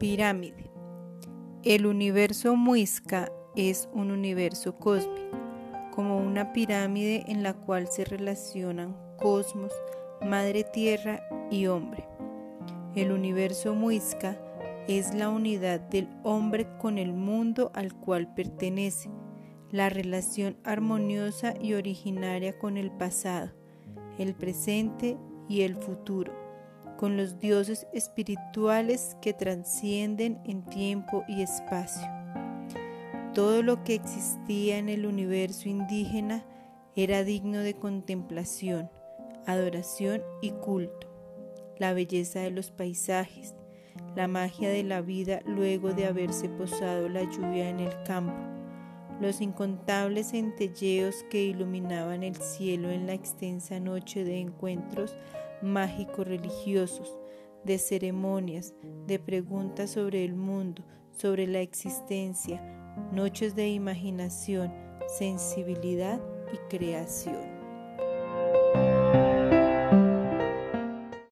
Pirámide. El universo muisca es un universo cósmico, como una pirámide en la cual se relacionan cosmos, madre tierra y hombre. El universo muisca es la unidad del hombre con el mundo al cual pertenece, la relación armoniosa y originaria con el pasado, el presente y el futuro con los dioses espirituales que trascienden en tiempo y espacio. Todo lo que existía en el universo indígena era digno de contemplación, adoración y culto. La belleza de los paisajes, la magia de la vida luego de haberse posado la lluvia en el campo, los incontables centelleos que iluminaban el cielo en la extensa noche de encuentros mágicos religiosos, de ceremonias, de preguntas sobre el mundo, sobre la existencia, noches de imaginación, sensibilidad y creación.